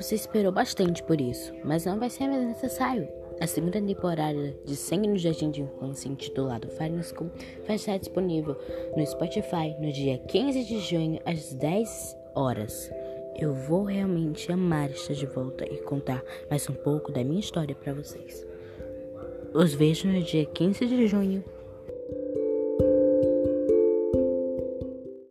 Você esperou bastante por isso, mas não vai ser mais necessário. A segunda temporada de Sangue no Jardim de Infância, intitulado Fire School, vai estar disponível no Spotify no dia 15 de junho, às 10 horas. Eu vou realmente amar estar de volta e contar mais um pouco da minha história para vocês. Os vejo no dia 15 de junho.